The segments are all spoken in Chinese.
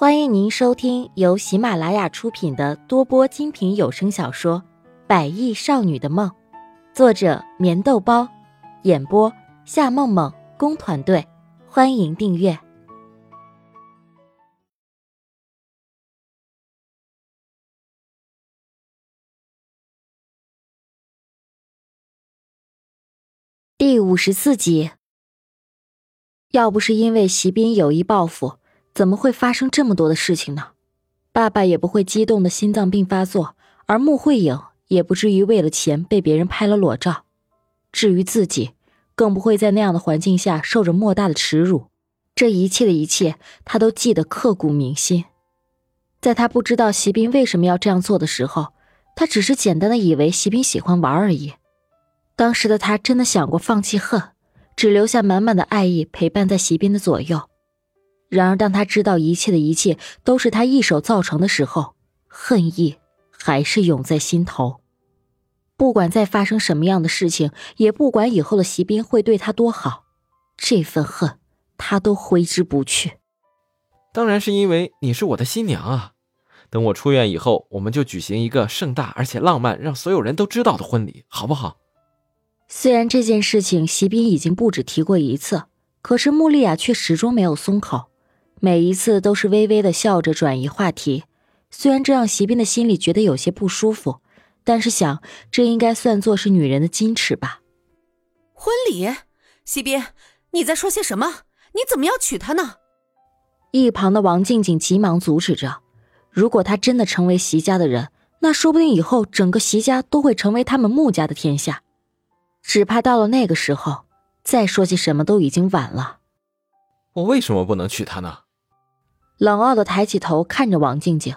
欢迎您收听由喜马拉雅出品的多播精品有声小说《百亿少女的梦》，作者：棉豆包，演播：夏梦梦工团队。欢迎订阅第五十四集。要不是因为席斌有意报复。怎么会发生这么多的事情呢？爸爸也不会激动的心脏病发作，而穆慧颖也不至于为了钱被别人拍了裸照。至于自己，更不会在那样的环境下受着莫大的耻辱。这一切的一切，他都记得刻骨铭心。在他不知道席斌为什么要这样做的时候，他只是简单的以为席斌喜欢玩而已。当时的他真的想过放弃恨，只留下满满的爱意陪伴在席斌的左右。然而，当他知道一切的一切都是他一手造成的时候，恨意还是涌在心头。不管再发生什么样的事情，也不管以后的席斌会对他多好，这份恨他都挥之不去。当然是因为你是我的新娘啊！等我出院以后，我们就举行一个盛大而且浪漫，让所有人都知道的婚礼，好不好？虽然这件事情席斌已经不止提过一次，可是穆丽亚却始终没有松口。每一次都是微微的笑着转移话题，虽然这让席斌的心里觉得有些不舒服，但是想这应该算作是女人的矜持吧。婚礼，席斌，你在说些什么？你怎么要娶她呢？一旁的王静静急忙阻止着。如果她真的成为席家的人，那说不定以后整个席家都会成为他们穆家的天下。只怕到了那个时候，再说些什么都已经晚了。我为什么不能娶她呢？冷傲的抬起头看着王静静，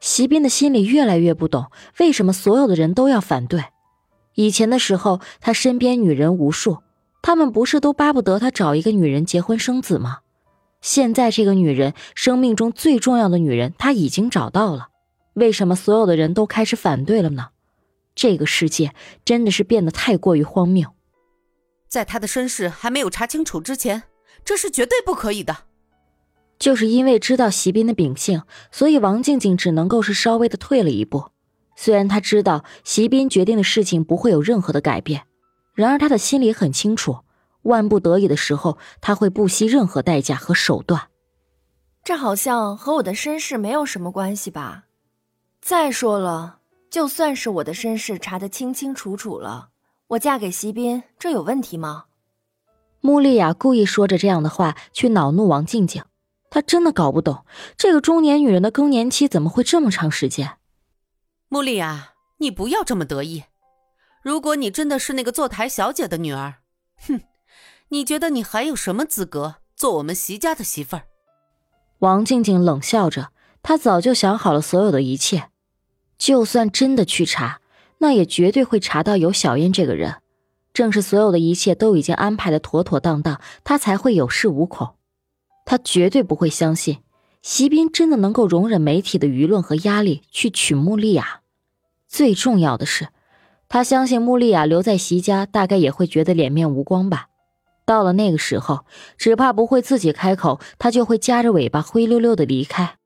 席斌的心里越来越不懂，为什么所有的人都要反对。以前的时候，他身边女人无数，他们不是都巴不得他找一个女人结婚生子吗？现在这个女人，生命中最重要的女人，他已经找到了，为什么所有的人都开始反对了呢？这个世界真的是变得太过于荒谬。在他的身世还没有查清楚之前，这是绝对不可以的。就是因为知道席斌的秉性，所以王静静只能够是稍微的退了一步。虽然她知道席斌决定的事情不会有任何的改变，然而她的心里很清楚，万不得已的时候，他会不惜任何代价和手段。这好像和我的身世没有什么关系吧？再说了，就算是我的身世查得清清楚楚了，我嫁给席斌，这有问题吗？穆丽亚故意说着这样的话去恼怒王静静。他真的搞不懂，这个中年女人的更年期怎么会这么长时间？穆丽啊，你不要这么得意。如果你真的是那个坐台小姐的女儿，哼，你觉得你还有什么资格做我们席家的媳妇儿？王静静冷笑着，她早就想好了所有的一切，就算真的去查，那也绝对会查到有小燕这个人。正是所有的一切都已经安排的妥妥当当，她才会有恃无恐。他绝对不会相信，席斌真的能够容忍媒体的舆论和压力去娶穆丽亚。最重要的是，他相信穆丽亚留在席家，大概也会觉得脸面无光吧。到了那个时候，只怕不会自己开口，他就会夹着尾巴灰溜溜的离开。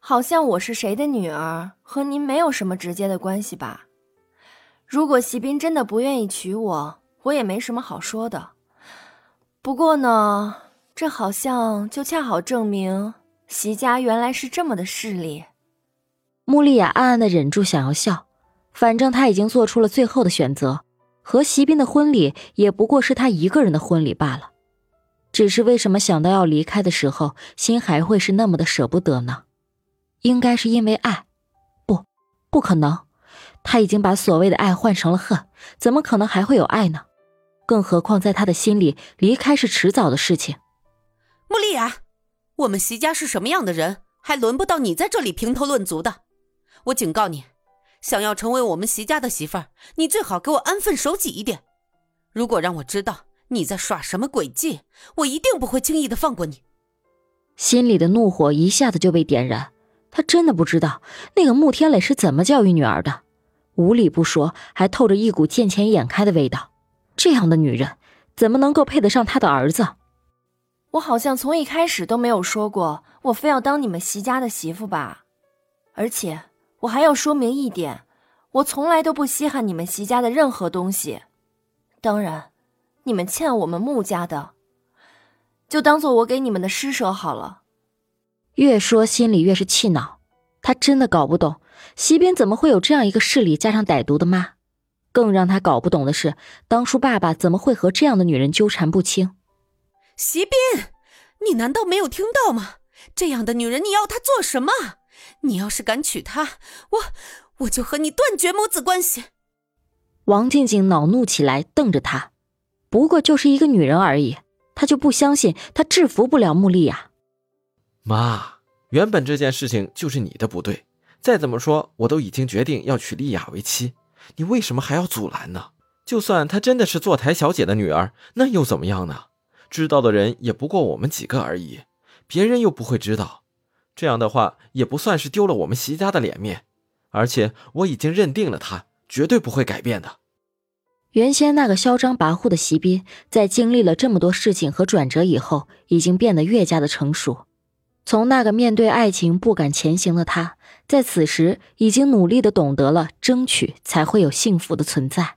好像我是谁的女儿，和您没有什么直接的关系吧？如果席斌真的不愿意娶我，我也没什么好说的。不过呢。这好像就恰好证明席家原来是这么的势利。穆丽亚暗暗的忍住想要笑，反正她已经做出了最后的选择，和席斌的婚礼也不过是她一个人的婚礼罢了。只是为什么想到要离开的时候，心还会是那么的舍不得呢？应该是因为爱，不，不可能，他已经把所谓的爱换成了恨，怎么可能还会有爱呢？更何况在他的心里，离开是迟早的事情。穆丽雅，我们席家是什么样的人，还轮不到你在这里评头论足的。我警告你，想要成为我们席家的媳妇儿，你最好给我安分守己一点。如果让我知道你在耍什么诡计，我一定不会轻易的放过你。心里的怒火一下子就被点燃，他真的不知道那个穆天磊是怎么教育女儿的，无理不说，还透着一股见钱眼开的味道。这样的女人，怎么能够配得上他的儿子？我好像从一开始都没有说过我非要当你们席家的媳妇吧？而且我还要说明一点，我从来都不稀罕你们席家的任何东西。当然，你们欠我们穆家的，就当做我给你们的施舍好了。越说心里越是气恼，他真的搞不懂席斌怎么会有这样一个势力加上歹毒的妈。更让他搞不懂的是，当初爸爸怎么会和这样的女人纠缠不清？席斌，你难道没有听到吗？这样的女人，你要她做什么？你要是敢娶她，我我就和你断绝母子关系。王静静恼怒起来，瞪着他。不过就是一个女人而已，她就不相信她制服不了穆丽亚。妈，原本这件事情就是你的不对，再怎么说，我都已经决定要娶丽亚为妻。你为什么还要阻拦呢？就算她真的是坐台小姐的女儿，那又怎么样呢？知道的人也不过我们几个而已，别人又不会知道。这样的话也不算是丢了我们席家的脸面，而且我已经认定了他绝对不会改变的。原先那个嚣张跋扈的席斌，在经历了这么多事情和转折以后，已经变得越加的成熟。从那个面对爱情不敢前行的他。在此时，已经努力的懂得了争取才会有幸福的存在。